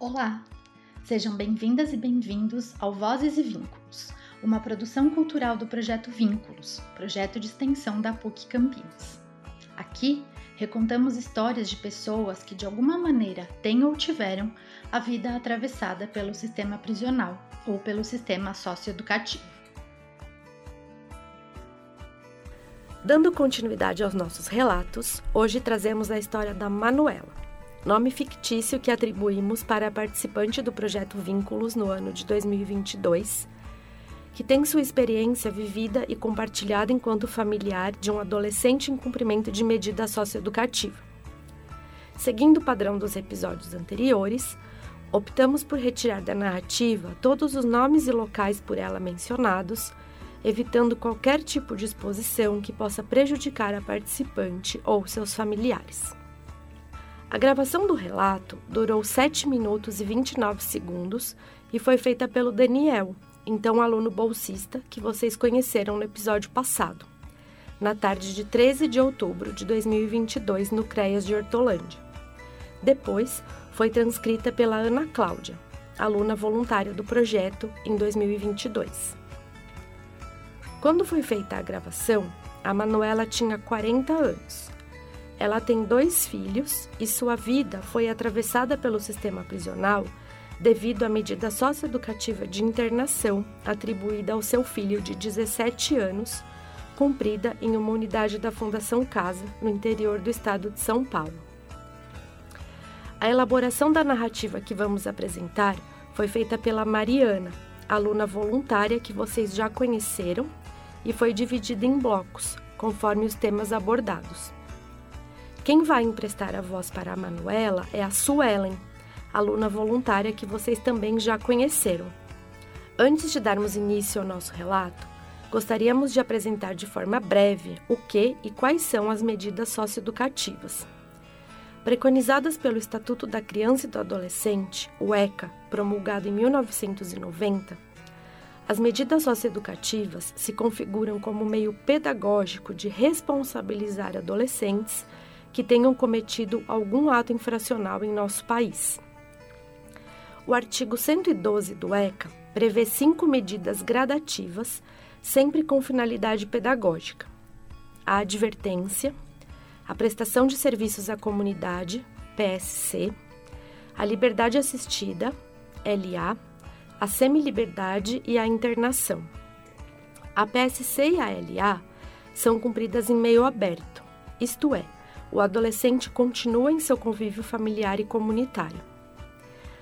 Olá! Sejam bem-vindas e bem-vindos ao Vozes e Vínculos, uma produção cultural do projeto Vínculos, projeto de extensão da PUC Campinas. Aqui recontamos histórias de pessoas que de alguma maneira têm ou tiveram a vida atravessada pelo sistema prisional ou pelo sistema socioeducativo. Dando continuidade aos nossos relatos, hoje trazemos a história da Manuela nome fictício que atribuímos para a participante do projeto Vínculos no ano de 2022, que tem sua experiência vivida e compartilhada enquanto familiar de um adolescente em cumprimento de medida socioeducativa. Seguindo o padrão dos episódios anteriores, optamos por retirar da narrativa todos os nomes e locais por ela mencionados, evitando qualquer tipo de exposição que possa prejudicar a participante ou seus familiares. A gravação do relato durou 7 minutos e 29 segundos e foi feita pelo Daniel, então aluno bolsista que vocês conheceram no episódio passado, na tarde de 13 de outubro de 2022 no CREAS de Hortolândia. Depois, foi transcrita pela Ana Cláudia, aluna voluntária do projeto, em 2022. Quando foi feita a gravação, a Manuela tinha 40 anos ela tem dois filhos e sua vida foi atravessada pelo sistema prisional devido à medida socioeducativa de internação atribuída ao seu filho de 17 anos, cumprida em uma unidade da Fundação Casa, no interior do estado de São Paulo. A elaboração da narrativa que vamos apresentar foi feita pela Mariana, aluna voluntária que vocês já conheceram, e foi dividida em blocos, conforme os temas abordados. Quem vai emprestar a voz para a Manuela é a Suelen, aluna voluntária que vocês também já conheceram. Antes de darmos início ao nosso relato, gostaríamos de apresentar de forma breve o que e quais são as medidas socioeducativas. Preconizadas pelo Estatuto da Criança e do Adolescente, o ECA, promulgado em 1990, as medidas socioeducativas se configuram como meio pedagógico de responsabilizar adolescentes que tenham cometido algum ato infracional em nosso país. O artigo 112 do ECA prevê cinco medidas gradativas, sempre com finalidade pedagógica: a advertência, a prestação de serviços à comunidade, PSC, a liberdade assistida, LA, a semiliberdade e a internação. A PSC e a LA são cumpridas em meio aberto, isto é, o adolescente continua em seu convívio familiar e comunitário.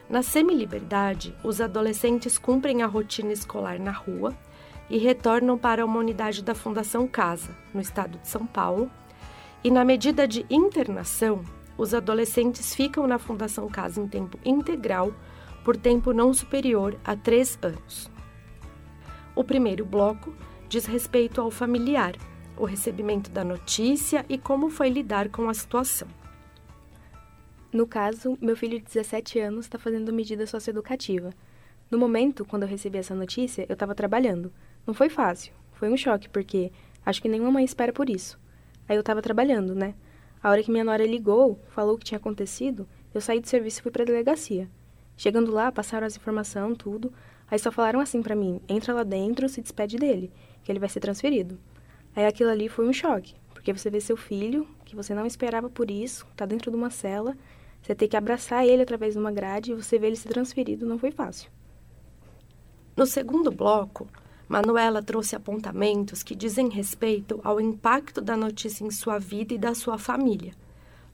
Na semi-liberdade, os adolescentes cumprem a rotina escolar na rua e retornam para uma unidade da Fundação Casa, no estado de São Paulo, e na medida de internação, os adolescentes ficam na Fundação Casa em tempo integral por tempo não superior a três anos. O primeiro bloco diz respeito ao familiar, o recebimento da notícia e como foi lidar com a situação. No caso, meu filho de 17 anos está fazendo medida socioeducativa. No momento, quando eu recebi essa notícia, eu estava trabalhando. Não foi fácil, foi um choque, porque acho que nenhuma mãe espera por isso. Aí eu estava trabalhando, né? A hora que minha nora ligou, falou o que tinha acontecido, eu saí do serviço e fui para a delegacia. Chegando lá, passaram as informações, tudo. Aí só falaram assim para mim: entra lá dentro, se despede dele, que ele vai ser transferido. Aí aquilo ali foi um choque, porque você vê seu filho, que você não esperava por isso, tá dentro de uma cela, você tem que abraçar ele através de uma grade e você vê ele se transferido, não foi fácil. No segundo bloco, Manuela trouxe apontamentos que dizem respeito ao impacto da notícia em sua vida e da sua família,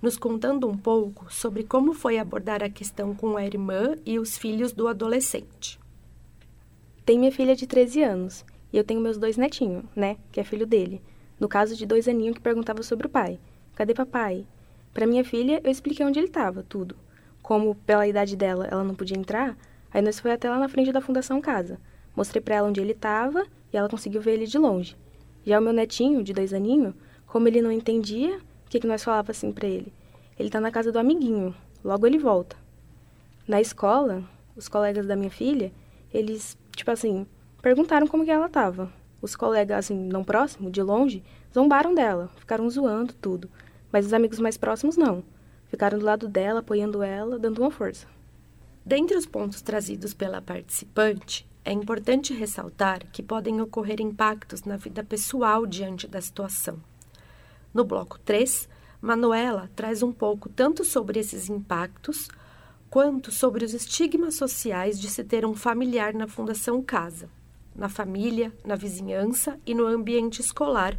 nos contando um pouco sobre como foi abordar a questão com a irmã e os filhos do adolescente. Tem minha filha de 13 anos e eu tenho meus dois netinhos, né? Que é filho dele. No caso de dois aninhos que perguntava sobre o pai. Cadê papai? Para minha filha, eu expliquei onde ele estava, tudo. Como, pela idade dela, ela não podia entrar, aí nós foi até lá na frente da Fundação Casa. Mostrei para ela onde ele estava e ela conseguiu ver ele de longe. Já o meu netinho, de dois aninhos, como ele não entendia, o que, que nós falava assim para ele? Ele tá na casa do amiguinho, logo ele volta. Na escola, os colegas da minha filha, eles, tipo assim, Perguntaram como que ela estava. Os colegas, assim, não próximos, de longe, zombaram dela, ficaram zoando tudo. Mas os amigos mais próximos não. Ficaram do lado dela, apoiando ela, dando uma força. Dentre os pontos trazidos pela participante, é importante ressaltar que podem ocorrer impactos na vida pessoal diante da situação. No bloco 3, Manuela traz um pouco tanto sobre esses impactos quanto sobre os estigmas sociais de se ter um familiar na Fundação Casa, na família, na vizinhança e no ambiente escolar,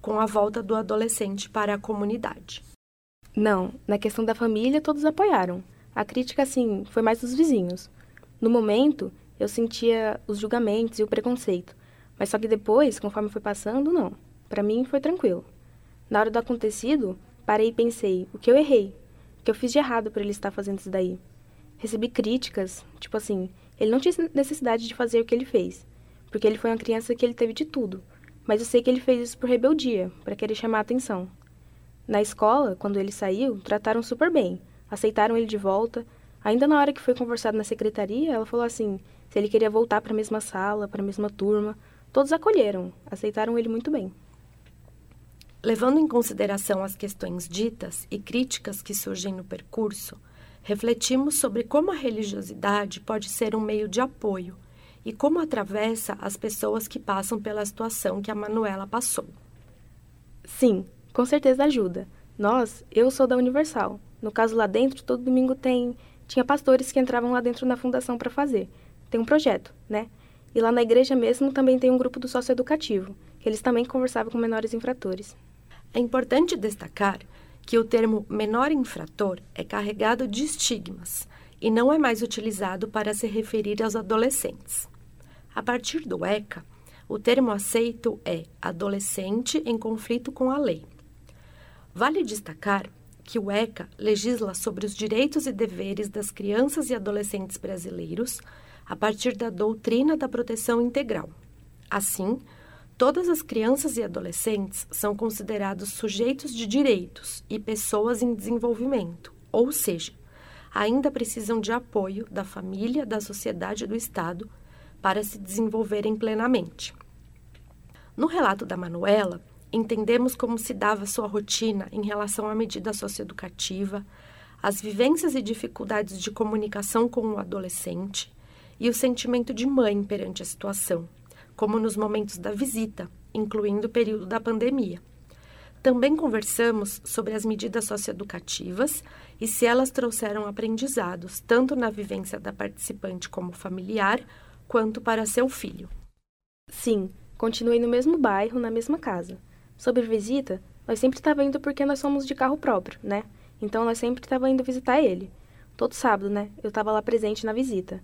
com a volta do adolescente para a comunidade. Não, na questão da família todos apoiaram. A crítica, assim, foi mais dos vizinhos. No momento, eu sentia os julgamentos e o preconceito. Mas só que depois, conforme foi passando, não. Para mim foi tranquilo. Na hora do acontecido, parei e pensei: o que eu errei? O que eu fiz de errado para ele estar fazendo isso daí? Recebi críticas, tipo assim, ele não tinha necessidade de fazer o que ele fez, porque ele foi uma criança que ele teve de tudo. Mas eu sei que ele fez isso por rebeldia, para querer chamar a atenção. Na escola, quando ele saiu, trataram super bem, aceitaram ele de volta. Ainda na hora que foi conversado na secretaria, ela falou assim: se ele queria voltar para a mesma sala, para a mesma turma. Todos acolheram, aceitaram ele muito bem. Levando em consideração as questões ditas e críticas que surgem no percurso, refletimos sobre como a religiosidade pode ser um meio de apoio e como atravessa as pessoas que passam pela situação que a Manuela passou. Sim, com certeza ajuda. Nós, eu sou da Universal. No caso lá dentro, todo domingo tem tinha pastores que entravam lá dentro na fundação para fazer tem um projeto, né? E lá na igreja mesmo também tem um grupo do socioeducativo, que eles também conversavam com menores infratores. É importante destacar que o termo menor infrator é carregado de estigmas e não é mais utilizado para se referir aos adolescentes. A partir do ECA, o termo aceito é adolescente em conflito com a lei. Vale destacar que o ECA legisla sobre os direitos e deveres das crianças e adolescentes brasileiros a partir da doutrina da proteção integral. Assim, todas as crianças e adolescentes são considerados sujeitos de direitos e pessoas em desenvolvimento, ou seja, ainda precisam de apoio da família, da sociedade e do Estado para se desenvolverem plenamente. No relato da Manuela, entendemos como se dava sua rotina em relação à medida socioeducativa, as vivências e dificuldades de comunicação com o adolescente, e o sentimento de mãe perante a situação, como nos momentos da visita, incluindo o período da pandemia. Também conversamos sobre as medidas socioeducativas e se elas trouxeram aprendizados, tanto na vivência da participante como familiar, quanto para seu filho. Sim, continuei no mesmo bairro, na mesma casa. Sobre visita, nós sempre estava indo porque nós somos de carro próprio, né? Então nós sempre estava indo visitar ele. Todo sábado, né? Eu estava lá presente na visita.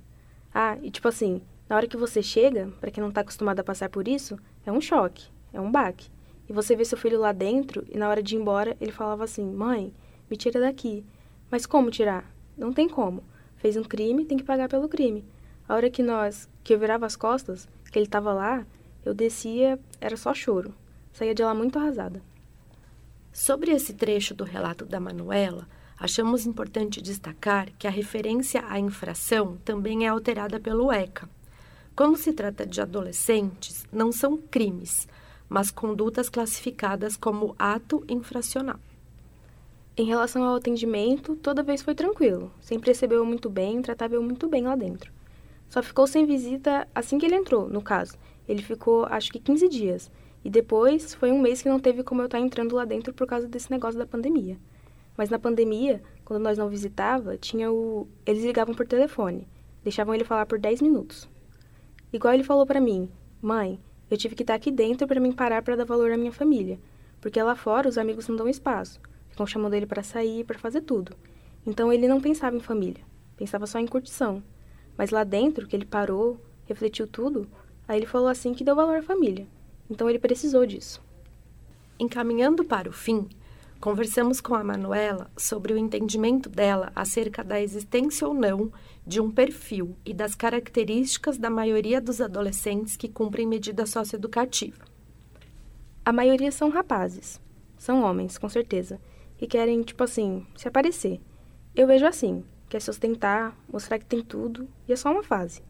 Ah, e tipo assim, na hora que você chega, para quem não tá acostumado a passar por isso, é um choque, é um baque. E você vê seu filho lá dentro e na hora de ir embora, ele falava assim: "Mãe, me tira daqui". Mas como tirar? Não tem como. Fez um crime, tem que pagar pelo crime. A hora que nós, que eu virava as costas, que ele tava lá, eu descia, era só choro. Saía de lá muito arrasada. Sobre esse trecho do relato da Manuela, achamos importante destacar que a referência à infração também é alterada pelo ECA. Quando se trata de adolescentes, não são crimes, mas condutas classificadas como ato infracional. Em relação ao atendimento, toda vez foi tranquilo. Sempre recebeu muito bem, tratava eu muito bem lá dentro. Só ficou sem visita assim que ele entrou, no caso. Ele ficou, acho que 15 dias. E depois foi um mês que não teve como eu estar entrando lá dentro por causa desse negócio da pandemia. Mas na pandemia, quando nós não visitava, tinha o eles ligavam por telefone, deixavam ele falar por 10 minutos. Igual ele falou para mim: "Mãe, eu tive que estar aqui dentro para me parar para dar valor à minha família, porque lá fora os amigos não dão espaço, ficam chamando ele para sair, para fazer tudo. Então ele não pensava em família, pensava só em curtição. Mas lá dentro, que ele parou, refletiu tudo, aí ele falou assim que deu valor à família. Então ele precisou disso. Encaminhando para o fim, Conversamos com a Manuela sobre o entendimento dela acerca da existência ou não de um perfil e das características da maioria dos adolescentes que cumprem medida socioeducativa. A maioria são rapazes, são homens, com certeza, e querem, tipo assim, se aparecer. Eu vejo assim, quer se ostentar, mostrar que tem tudo, e é só uma fase.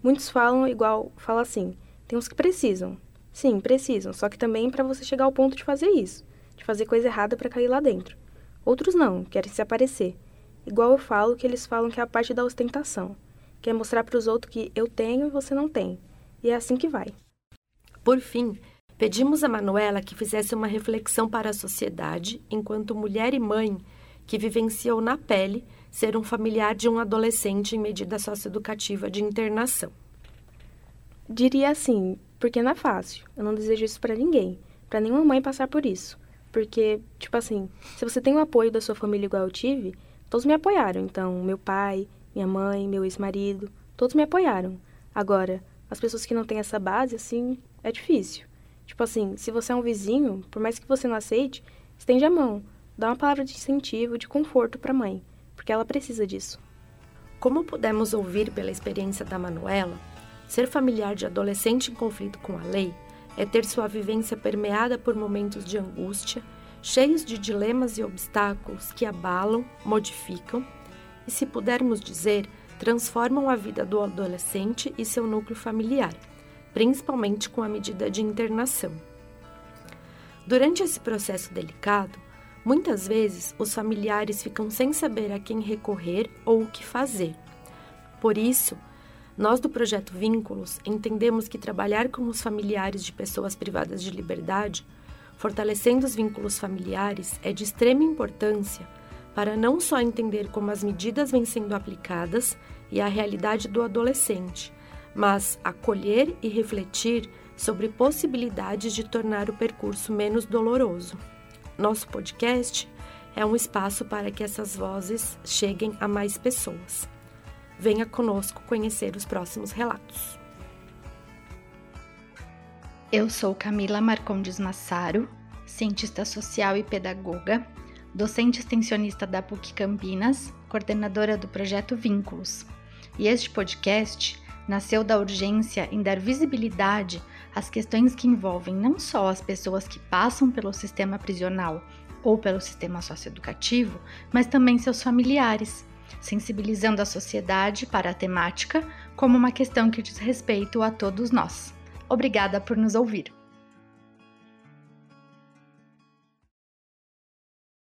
Muitos falam igual, fala assim, tem uns que precisam. Sim, precisam, só que também para você chegar ao ponto de fazer isso de fazer coisa errada para cair lá dentro. Outros não, querem se aparecer. igual eu falo que eles falam que é a parte da ostentação, que é mostrar para os outros que eu tenho e você não tem. E é assim que vai. Por fim, pedimos a Manuela que fizesse uma reflexão para a sociedade enquanto mulher e mãe que vivenciou na pele ser um familiar de um adolescente em medida socioeducativa de internação. Diria assim, porque não é fácil. Eu não desejo isso para ninguém, para nenhuma mãe passar por isso. Porque, tipo assim, se você tem o apoio da sua família igual eu tive, todos me apoiaram. Então, meu pai, minha mãe, meu ex-marido, todos me apoiaram. Agora, as pessoas que não têm essa base, assim, é difícil. Tipo assim, se você é um vizinho, por mais que você não aceite, estende a mão, dá uma palavra de incentivo, de conforto para a mãe, porque ela precisa disso. Como pudemos ouvir pela experiência da Manuela, ser familiar de adolescente em conflito com a lei é ter sua vivência permeada por momentos de angústia, cheios de dilemas e obstáculos que abalam, modificam e, se pudermos dizer, transformam a vida do adolescente e seu núcleo familiar, principalmente com a medida de internação. Durante esse processo delicado, muitas vezes os familiares ficam sem saber a quem recorrer ou o que fazer. Por isso, nós do projeto Vínculos entendemos que trabalhar com os familiares de pessoas privadas de liberdade, fortalecendo os vínculos familiares, é de extrema importância para não só entender como as medidas vêm sendo aplicadas e a realidade do adolescente, mas acolher e refletir sobre possibilidades de tornar o percurso menos doloroso. Nosso podcast é um espaço para que essas vozes cheguem a mais pessoas. Venha conosco conhecer os próximos relatos. Eu sou Camila Marcondes Massaro, cientista social e pedagoga, docente extensionista da PUC Campinas, coordenadora do projeto Vínculos. E este podcast nasceu da urgência em dar visibilidade às questões que envolvem não só as pessoas que passam pelo sistema prisional ou pelo sistema socioeducativo, mas também seus familiares sensibilizando a sociedade para a temática como uma questão que diz respeito a todos nós. Obrigada por nos ouvir.